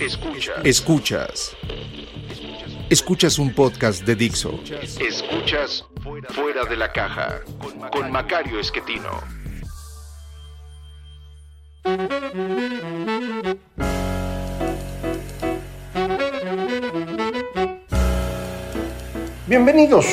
Escuchas. Escuchas. Escuchas un podcast de Dixo. Escuchas Fuera de la Caja con Macario Esquetino. Bienvenidos.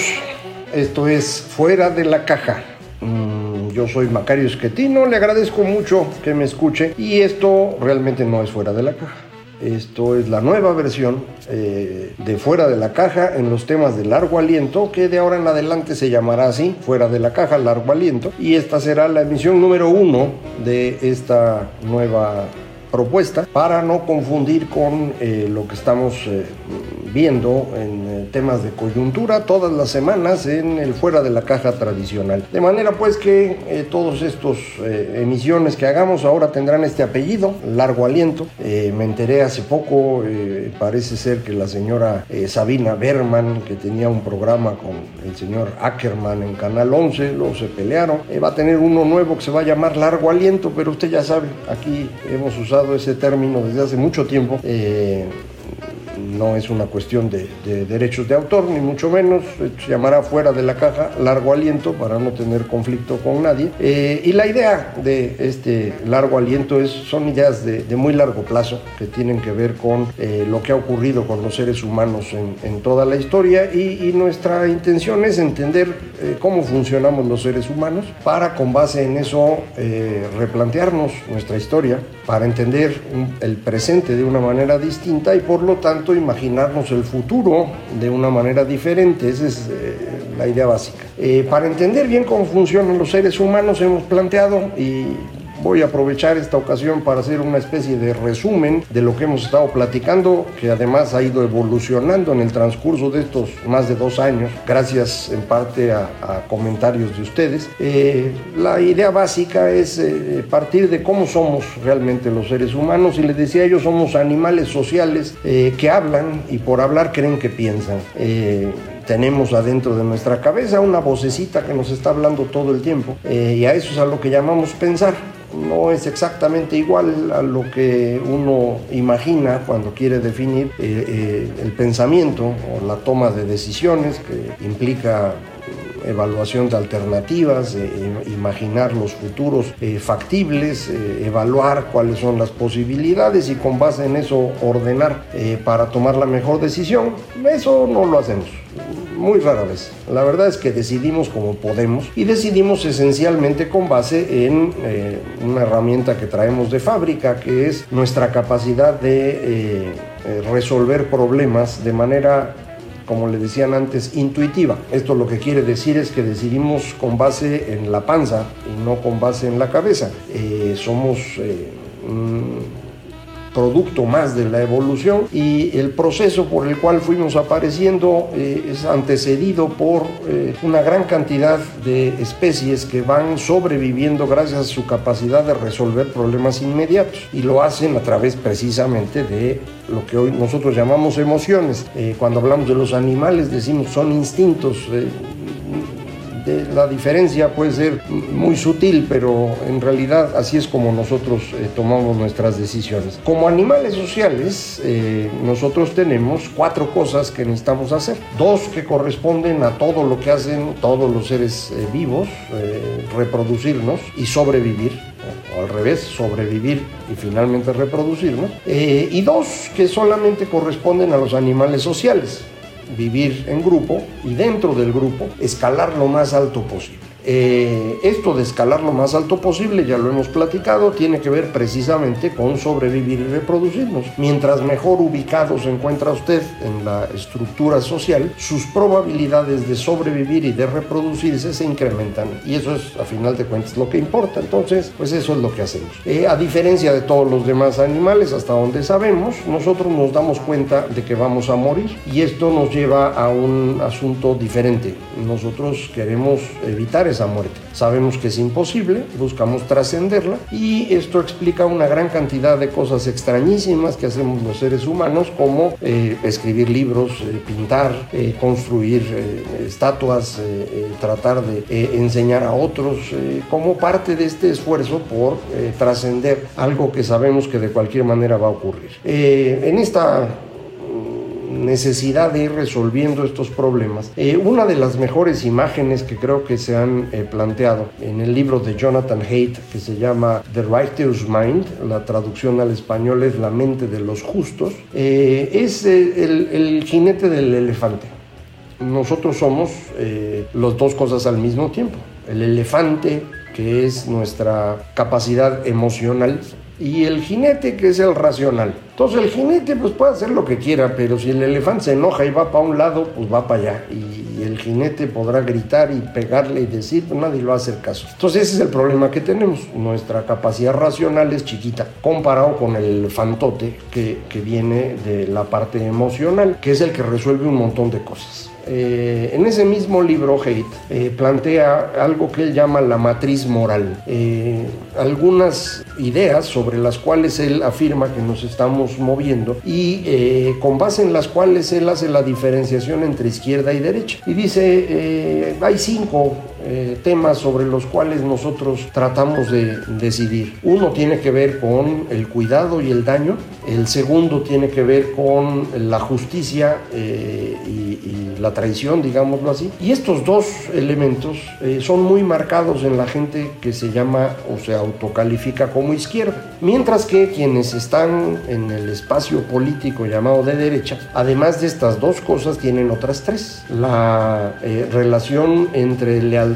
Esto es Fuera de la Caja. Mm, Yo soy Macario Esquetino, le agradezco mucho que me escuche y esto realmente no es Fuera de la Caja. Esto es la nueva versión eh, de Fuera de la Caja en los temas de largo aliento, que de ahora en adelante se llamará así, Fuera de la Caja, largo aliento. Y esta será la emisión número uno de esta nueva propuesta para no confundir con eh, lo que estamos eh, viendo en eh, temas de coyuntura todas las semanas en el fuera de la caja tradicional. De manera pues que eh, todos estos emisiones que hagamos ahora tendrán este apellido, largo aliento. Me enteré hace poco, parece ser que la señora Sabina Berman, que tenía un programa con el señor Ackerman en Canal 11, luego se pelearon. Va a tener uno nuevo que se va a llamar largo aliento, pero usted ya sabe, aquí hemos usado ese término desde hace mucho tiempo. Eh, no es una cuestión de, de derechos de autor, ni mucho menos. Se llamará fuera de la caja largo aliento para no tener conflicto con nadie. Eh, y la idea de este largo aliento es, son ideas de, de muy largo plazo que tienen que ver con eh, lo que ha ocurrido con los seres humanos en, en toda la historia y, y nuestra intención es entender eh, cómo funcionamos los seres humanos para con base en eso eh, replantearnos nuestra historia, para entender el presente de una manera distinta y por lo tanto imaginarnos el futuro de una manera diferente. Esa es eh, la idea básica. Eh, para entender bien cómo funcionan los seres humanos hemos planteado y Voy a aprovechar esta ocasión para hacer una especie de resumen de lo que hemos estado platicando, que además ha ido evolucionando en el transcurso de estos más de dos años, gracias en parte a, a comentarios de ustedes. Eh, la idea básica es eh, partir de cómo somos realmente los seres humanos, y les decía yo, somos animales sociales eh, que hablan y por hablar creen que piensan. Eh, tenemos adentro de nuestra cabeza una vocecita que nos está hablando todo el tiempo eh, y a eso es a lo que llamamos pensar. No es exactamente igual a lo que uno imagina cuando quiere definir eh, eh, el pensamiento o la toma de decisiones que implica evaluación de alternativas, eh, eh, imaginar los futuros eh, factibles, evaluar cuáles son las posibilidades y con base en eso ordenar para tomar la mejor decisión. Eso no lo hacemos. Muy rara vez. La verdad es que decidimos como podemos y decidimos esencialmente con base en una herramienta que traemos de fábrica, que es nuestra capacidad de resolver problemas de manera como le decían antes, intuitiva. Esto lo que quiere decir es que decidimos con base en la panza y no con base en la cabeza. Eh, somos eh, producto más de la evolución y el proceso por el cual fuimos apareciendo eh, es antecedido por eh, una gran cantidad de especies que van sobreviviendo gracias a su capacidad de resolver problemas inmediatos y lo hacen a través precisamente de lo que hoy nosotros llamamos emociones. Eh, cuando hablamos de los animales decimos son instintos. De la diferencia puede ser muy sutil, pero en realidad así es como nosotros eh, tomamos nuestras decisiones. Como animales sociales, eh, nosotros tenemos cuatro cosas que necesitamos hacer. Dos que corresponden a todo lo que hacen todos los seres eh, vivos, eh, reproducirnos y sobrevivir o al revés, sobrevivir y finalmente reproducirnos. Eh, y dos que solamente corresponden a los animales sociales, vivir en grupo y dentro del grupo escalar lo más alto posible. Eh, esto de escalar lo más alto posible, ya lo hemos platicado, tiene que ver precisamente con sobrevivir y reproducirnos. Mientras mejor ubicado se encuentra usted en la estructura social, sus probabilidades de sobrevivir y de reproducirse se incrementan. Y eso es, a final de cuentas, lo que importa. Entonces, pues eso es lo que hacemos. Eh, a diferencia de todos los demás animales, hasta donde sabemos, nosotros nos damos cuenta de que vamos a morir. Y esto nos lleva a un asunto diferente. Nosotros queremos evitar esa muerte. Sabemos que es imposible, buscamos trascenderla y esto explica una gran cantidad de cosas extrañísimas que hacemos los seres humanos, como eh, escribir libros, eh, pintar, eh, construir estatuas, tratar de enseñar a otros, como parte de este esfuerzo por trascender algo que sabemos que de cualquier manera va a ocurrir. en esta necesidad de ir resolviendo estos problemas. Eh, una de las mejores imágenes que creo que se han eh, planteado en el libro de Jonathan Haidt, que se llama The Righteous Mind, la traducción al español es La mente de los justos, eh, es el, el, jinete del elefante. Nosotros somos las dos cosas al mismo tiempo. El elefante, que es nuestra capacidad emocional, y el jinete que es el racional. Entonces el jinete pues puede hacer lo que quiera, pero si el elefante se enoja y va para un lado, pues va para allá. Y, el jinete podrá gritar y pegarle y decir, pues nadie lo va a hacer caso. Entonces ese es el problema que tenemos. Nuestra capacidad racional es chiquita comparado con el elefantote que, que viene de la parte emocional, que es el que resuelve un montón de cosas. Eh, en ese mismo libro, Haidt eh, plantea algo que él llama la matriz moral, eh, algunas ideas sobre las cuales él afirma que nos estamos moviendo y con base en las cuales él hace la diferenciación entre izquierda y derecha. Y dice, hay cinco temas sobre los cuales nosotros tratamos de decidir. Uno tiene que ver con el cuidado y el daño, el segundo tiene que ver con la justicia y la traición, digámoslo así. Y estos dos elementos eh, son muy marcados en la gente que se llama o se autocalifica como izquierda. Mientras que quienes están en el espacio político llamado de derecha, además de estas dos cosas, tienen otras tres. La eh, relación entre lealtad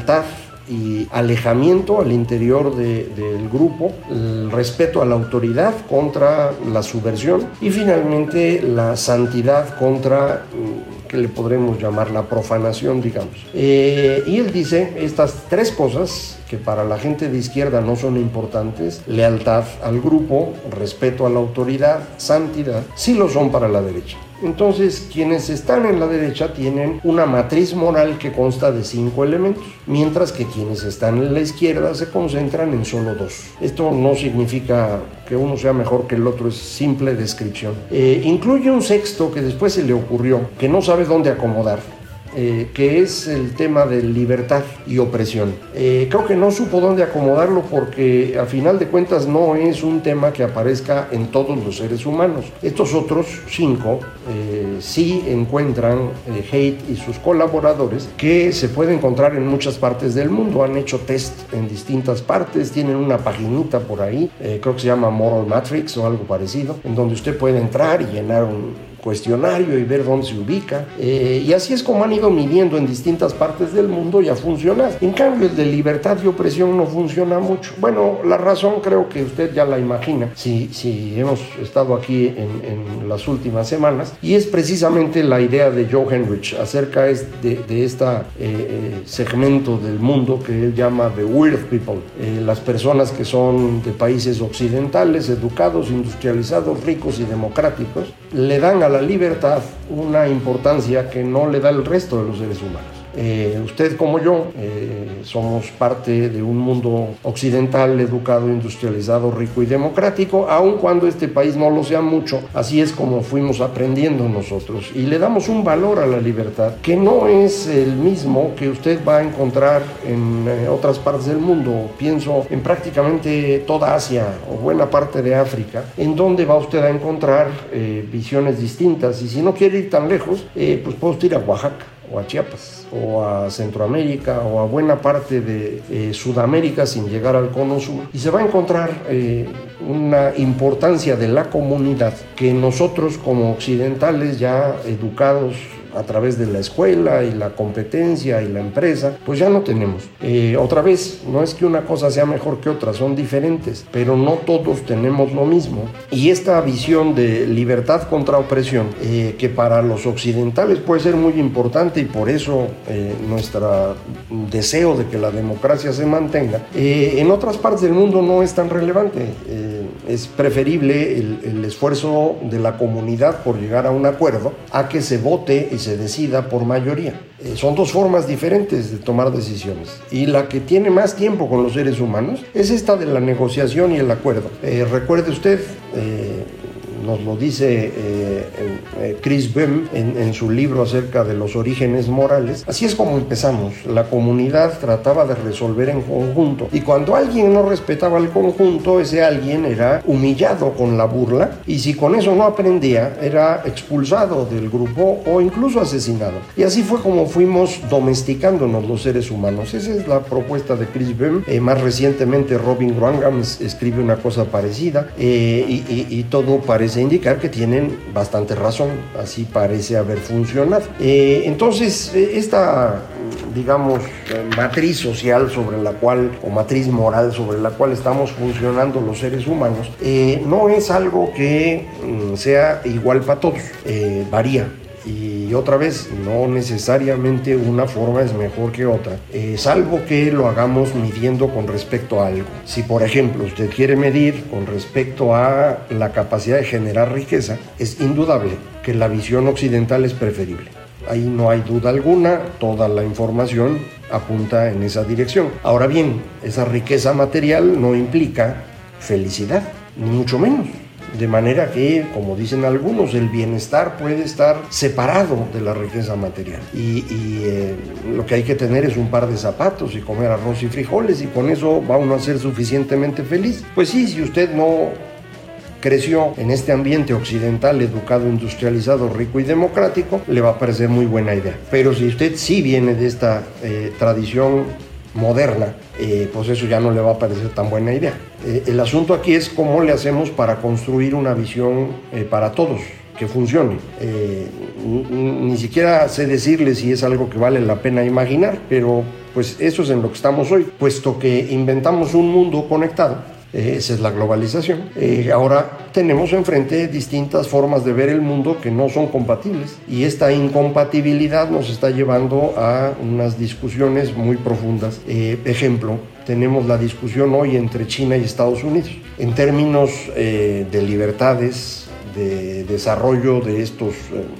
y alejamiento al interior del grupo, el respeto a la autoridad contra la subversión y finalmente la santidad contra mm, que le podremos llamar la profanación, digamos. Eh, y él dice estas tres cosas que para la gente de izquierda no son importantes, lealtad al grupo, respeto a la autoridad, santidad, sí lo son para la derecha. Entonces, quienes están en la derecha tienen una matriz moral que consta de cinco elementos, mientras que quienes están en la izquierda se concentran en solo dos. Esto no significa que uno sea mejor que el otro, es simple descripción. Eh, incluye un sexto que después se le ocurrió, que no sabe dónde acomodar eh, que es el tema de libertad y opresión. Eh, creo que no supo dónde acomodarlo porque a final de cuentas no es un tema que aparezca en todos los seres humanos. Estos otros cinco eh, sí encuentran Hate y sus colaboradores que se puede encontrar en muchas partes del mundo. Han hecho test en distintas partes, tienen una paginita por ahí, creo que se llama Moral Matrix o algo parecido, en donde usted puede entrar y llenar un cuestionario y ver dónde se ubica. Eh, y así es como han ido midiendo en distintas partes del mundo y ha funcionado. En cambio, el de libertad y opresión no funciona mucho. Bueno, la razón creo que usted ya la imagina si, si hemos estado aquí en, en las últimas semanas. Y es precisamente la idea de Joe Henrich acerca de, de este segmento del mundo que él llama The Weird People. las personas que son de países occidentales, educados, industrializados, ricos y democráticos, le dan a la libertad una importancia que no le da el resto de los seres humanos. Eh, usted como yo eh, somos parte de un mundo occidental, educado, industrializado, rico y democrático, aun cuando este país no lo sea mucho, así es como fuimos aprendiendo nosotros. Y le damos un valor a la libertad que no es el mismo que usted va a encontrar en eh, otras partes del mundo. Pienso en prácticamente toda Asia o buena parte de África, en donde va usted a encontrar visiones distintas. Y si no quiere ir tan lejos, pues puede usted ir a Oaxaca o a Chiapas o a Centroamérica o a buena parte de eh, Sudamérica sin llegar al cono sur. Y se va a encontrar eh, una importancia de la comunidad que nosotros como occidentales ya educados a través de la escuela y la competencia y la empresa, pues ya no tenemos. Eh, otra vez, no es que una cosa sea mejor que otra, son diferentes, pero no todos tenemos lo mismo. Y esta visión de libertad contra opresión, eh, que para los occidentales puede ser muy importante y por eso eh, nuestro deseo de que la democracia se mantenga, en otras partes del mundo no es tan relevante es preferible el, esfuerzo de la comunidad por llegar a un acuerdo a que se vote se decida por mayoría. Eh, son dos formas diferentes de tomar decisiones. Y la que tiene más tiempo con los seres humanos es esta de la negociación y el acuerdo. Eh, recuerde usted, eh, nos lo dice eh, eh, Chris Bem en, su libro acerca de los orígenes morales. Así es como empezamos. La comunidad trataba de resolver en conjunto y cuando alguien no respetaba el conjunto, ese alguien era humillado con la burla y si con eso no aprendía, era expulsado del grupo o incluso asesinado. Y así fue como fuimos domesticándonos los seres humanos. Esa es la propuesta de Chris Bem. Eh, más recientemente Robin Wrangham escribe una cosa parecida y, y todo parece indicar que tienen bastante razón, así parece haber funcionado. Eh, entonces, eh, esta, digamos, eh, matriz social sobre la cual, o matriz moral sobre la cual estamos funcionando los seres humanos, no es algo que mm, sea igual para todos, varía. Y otra vez, no necesariamente una forma es mejor que otra, eh, salvo que lo hagamos midiendo con respecto a algo. Si por ejemplo usted quiere medir con respecto a la capacidad de generar riqueza, es indudable que la visión occidental es preferible. Ahí no hay duda alguna, toda la información apunta en esa dirección. Ahora bien, esa riqueza material no implica felicidad, ni mucho menos. De manera que, como dicen algunos, el bienestar puede estar separado de la riqueza material. Y, eh, lo que hay que tener es un par de zapatos y comer arroz y frijoles y con eso va uno a ser suficientemente feliz. Pues sí, si usted no creció en este ambiente occidental, educado, industrializado, rico y democrático, le va a parecer muy buena idea. Pero si usted sí viene de esta eh, tradición moderna, eh, pues eso ya no le va a parecer tan buena idea. Eh, el asunto aquí es cómo le hacemos para construir una visión eh, para todos que funcione. ni siquiera sé decirle si es algo que vale la pena imaginar, pero pues eso es en lo que estamos hoy, puesto que inventamos un mundo conectado eh, esa es la globalización. Eh, ahora tenemos enfrente distintas formas de ver el mundo que no son compatibles y esta incompatibilidad nos está llevando a unas discusiones muy profundas. Eh, ejemplo, tenemos la discusión hoy entre China y Estados Unidos en términos de libertades, de desarrollo de estas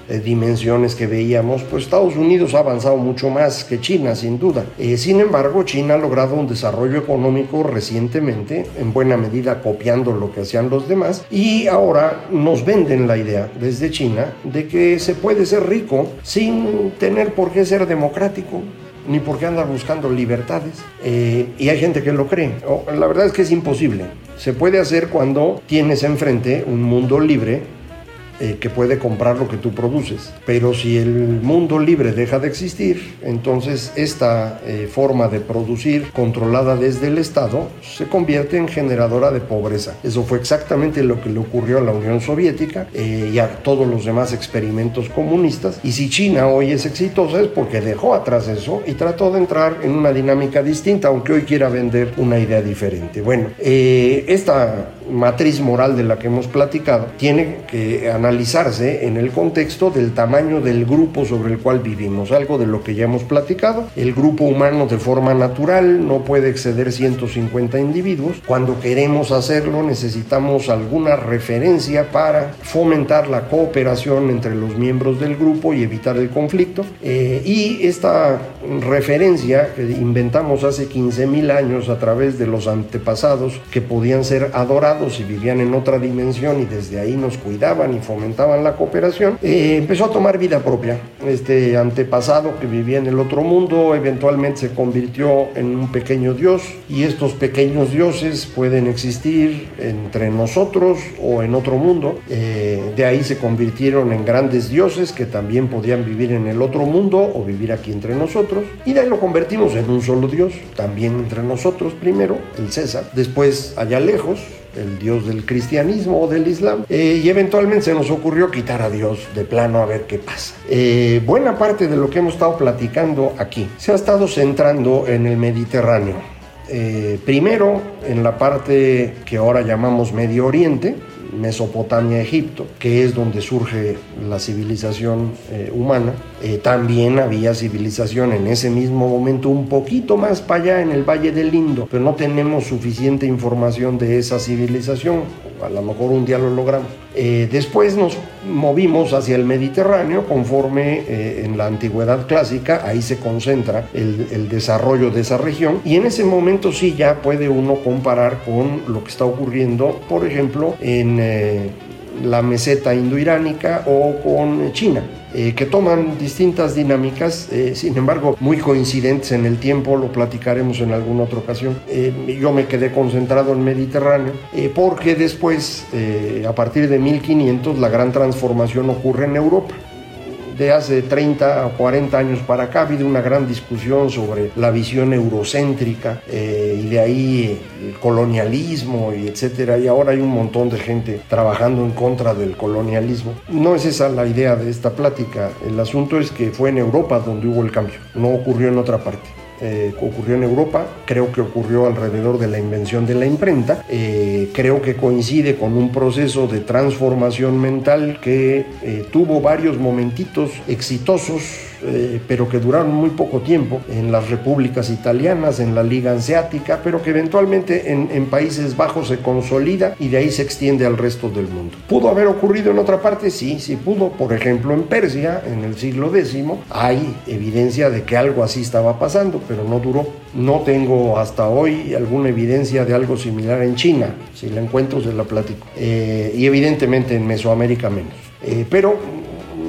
eh, dimensiones que veíamos, pues Estados Unidos ha avanzado mucho más que China, sin duda. Eh, sin embargo, China ha logrado un desarrollo económico recientemente, en buena medida copiando lo que hacían los demás, y ahora nos venden la idea desde China de que se puede ser rico sin tener por qué ser democrático ni por qué andar buscando libertades. Eh, y hay gente que lo cree. la verdad es que es imposible. Se puede hacer cuando tienes enfrente un mundo libre eh, que puede comprar lo que tú produces. Pero si el mundo libre deja de existir, entonces esta eh, forma de producir controlada desde el Estado se convierte en generadora de pobreza. Eso fue exactamente lo que le ocurrió a la Unión Soviética eh, y a todos los demás experimentos comunistas. Y si China hoy es exitosa es porque dejó atrás eso y trató de entrar en una dinámica distinta, aunque hoy quiera vender una idea diferente. Bueno, esta matriz moral de la que hemos platicado tiene que analizarse en el contexto del tamaño del grupo sobre el cual vivimos, algo de lo que ya hemos platicado. El grupo humano de forma natural no puede exceder 150 individuos. Cuando queremos hacerlo necesitamos alguna referencia para fomentar la cooperación entre los miembros del grupo y evitar el conflicto. Eh, y esta referencia que inventamos hace 15.000 años a través de los antepasados que podían ser adorados, y vivían en otra dimensión y desde ahí nos cuidaban y fomentaban la cooperación, eh, empezó a tomar vida propia. Este antepasado que vivía en el otro mundo eventualmente se convirtió en un pequeño dios y estos pequeños dioses pueden existir entre nosotros o en otro mundo. Eh, de ahí se convirtieron en grandes dioses que también podían vivir en el otro mundo o vivir aquí entre nosotros. Y de ahí lo convertimos en un solo dios, también entre nosotros primero, el César. Después, allá lejos, el Dios del cristianismo o del Islam, eh, y eventualmente se nos ocurrió quitar a Dios de plano a ver qué pasa. Eh, buena parte de lo que hemos estado platicando aquí se ha estado centrando en el Mediterráneo. Eh, primero en la parte que ahora llamamos Medio Oriente, Mesopotamia, Egipto, que es donde surge la civilización eh, humana. Eh, también había civilización en ese mismo momento un poquito más para allá en el Valle del Indo, pero no tenemos suficiente información de esa civilización. A lo mejor un día lo logramos. Eh, después nos movimos hacia el Mediterráneo conforme en la antigüedad clásica, ahí se concentra el, el, desarrollo de esa región. Y en ese momento sí ya puede uno comparar con lo que está ocurriendo, por ejemplo, en eh, la meseta indoiránica o con China. Eh, que toman distintas dinámicas, eh, sin embargo, muy coincidentes en el tiempo, lo platicaremos en alguna otra ocasión. yo me quedé concentrado en Mediterráneo, porque después, a partir de 1500, la gran transformación ocurre en Europa de hace 30 o 40 años para acá ha habido una gran discusión sobre la visión eurocéntrica eh, y de ahí el colonialismo y etcétera y ahora hay un montón de gente trabajando en contra del colonialismo. No es esa la idea de esta plática, el asunto es que fue en Europa donde hubo el cambio, no ocurrió en otra parte. Eh, ocurrió en Europa, creo que ocurrió alrededor de la invención de la imprenta, eh, creo que coincide con un proceso de transformación mental que eh, tuvo varios momentitos exitosos eh, pero que duraron muy poco tiempo en las repúblicas italianas, en la Liga Hanseática, pero que eventualmente en, en, Países Bajos se consolida y de ahí se extiende al resto del mundo. ¿Pudo haber ocurrido en otra parte? Sí, sí pudo. Por ejemplo, en Persia, en el siglo X, hay evidencia de que algo así estaba pasando, pero no duró. No tengo hasta hoy alguna evidencia de algo similar en China. Si la encuentro, se la platico. Eh, y evidentemente en Mesoamérica menos. Eh, pero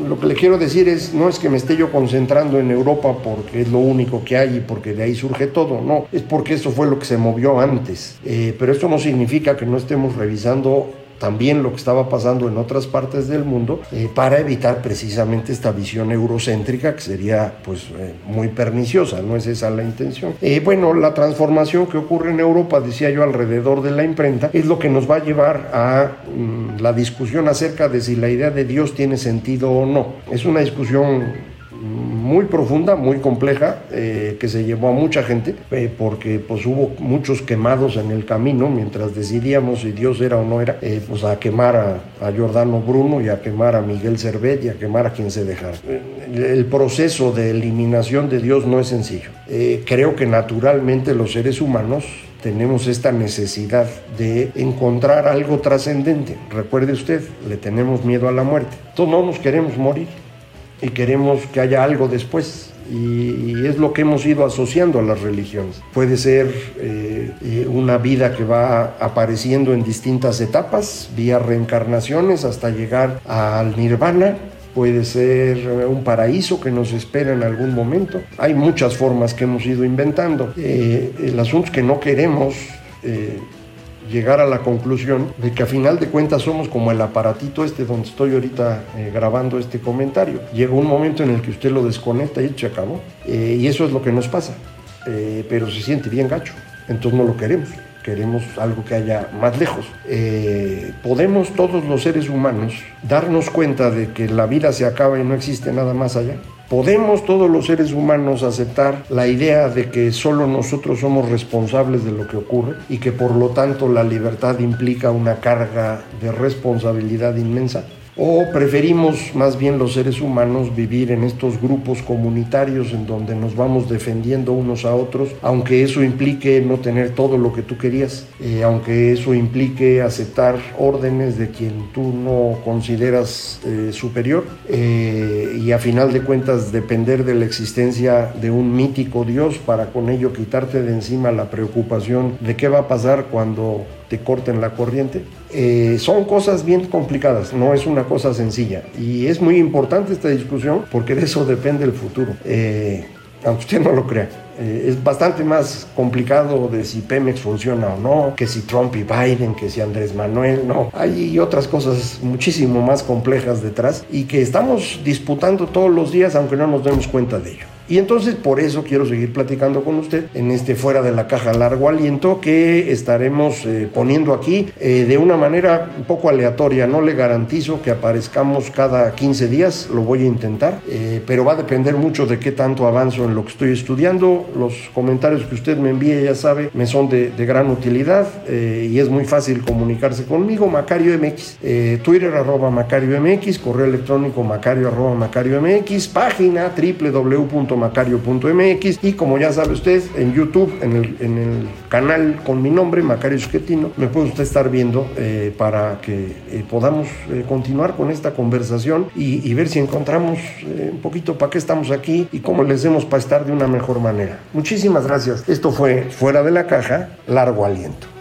lo que le quiero decir es, no es que me esté yo concentrando en Europa porque es lo único que hay y porque de ahí surge todo, no, es porque eso fue lo que se movió antes. Eh, pero esto no significa que no estemos revisando también lo que estaba pasando en otras partes del mundo eh, para evitar precisamente esta visión eurocéntrica que sería pues eh, muy perniciosa, no es esa la intención. Eh, bueno, la transformación que ocurre en Europa, decía yo, alrededor de la imprenta, es lo que nos va a llevar a mm, la discusión acerca de si la idea de Dios tiene sentido o no. Es una discusión muy profunda, muy compleja, eh, que se llevó a mucha gente, eh, porque pues hubo muchos quemados en el camino mientras decidíamos si Dios era o no era, eh, pues a quemar a, a, Giordano Bruno y a quemar a Miguel Servet y a quemar a quien se dejara. El proceso de eliminación de Dios no es sencillo. creo que naturalmente los seres humanos tenemos esta necesidad de encontrar algo trascendente. Recuerde usted, le tenemos miedo a la muerte. Todos no nos queremos morir y queremos que haya algo después. Y, es lo que hemos ido asociando a las religiones. Puede ser eh, eh, una vida que va apareciendo en distintas etapas, vía reencarnaciones hasta llegar al nirvana, puede ser un paraíso que nos espera en algún momento. Hay muchas formas que hemos ido inventando. Eh, el asunto es que no queremos llegar a la conclusión de que a final de cuentas somos como el aparatito este donde estoy ahorita eh, grabando este comentario. Llega un momento en el que usted lo desconecta y se acabó. Eh, y eso es lo que nos pasa. Eh, pero se siente bien gacho. Entonces no lo queremos. Queremos algo que haya más lejos. ¿Podemos todos los seres humanos darnos cuenta de que la vida se acaba y no existe nada más allá? ¿Podemos todos los seres humanos aceptar la idea de que solo nosotros somos responsables de lo que ocurre y que por lo tanto la libertad implica una carga de responsabilidad inmensa? ¿O preferimos más bien los seres humanos vivir en estos grupos comunitarios en donde nos vamos defendiendo unos a otros, aunque eso implique no tener todo lo que tú querías, eh, aunque eso implique aceptar órdenes de quien tú no consideras eh, superior eh, y a final de cuentas depender de la existencia de un mítico Dios para con ello quitarte de encima la preocupación de qué va a pasar cuando te corten la corriente. Eh, son cosas bien complicadas, no es una cosa sencilla. Y es muy importante esta discusión porque de eso depende el futuro. Eh, aunque usted no lo crea. Eh, es bastante más complicado de si Pemex funciona o no, que si Trump y Biden, que si Andrés Manuel, no. Hay otras cosas muchísimo más complejas detrás y que estamos disputando todos los días aunque no nos demos cuenta de ello. Y entonces por eso quiero seguir platicando con usted en este fuera de la caja largo aliento que estaremos eh, poniendo aquí eh, de una manera un poco aleatoria. No le garantizo que aparezcamos cada 15 días, lo voy a intentar, eh, pero va a depender mucho de qué tanto avanzo en lo que estoy estudiando. Los comentarios que usted me envíe, ya sabe, me son de, de gran utilidad y es muy fácil comunicarse conmigo. Macario MX, Twitter arroba Macario MX, correo electrónico macario arroba Macario MX, página www.macario.mx y como ya sabe usted, en YouTube, en el, en el canal con mi nombre, Macario Esquetino, me puede usted estar viendo eh, para que eh, podamos eh, continuar con esta conversación y, y ver si encontramos un poquito para qué estamos aquí y cómo les hacemos para estar de una mejor manera. Muchísimas gracias. Esto fue Fuera de la Caja, largo aliento.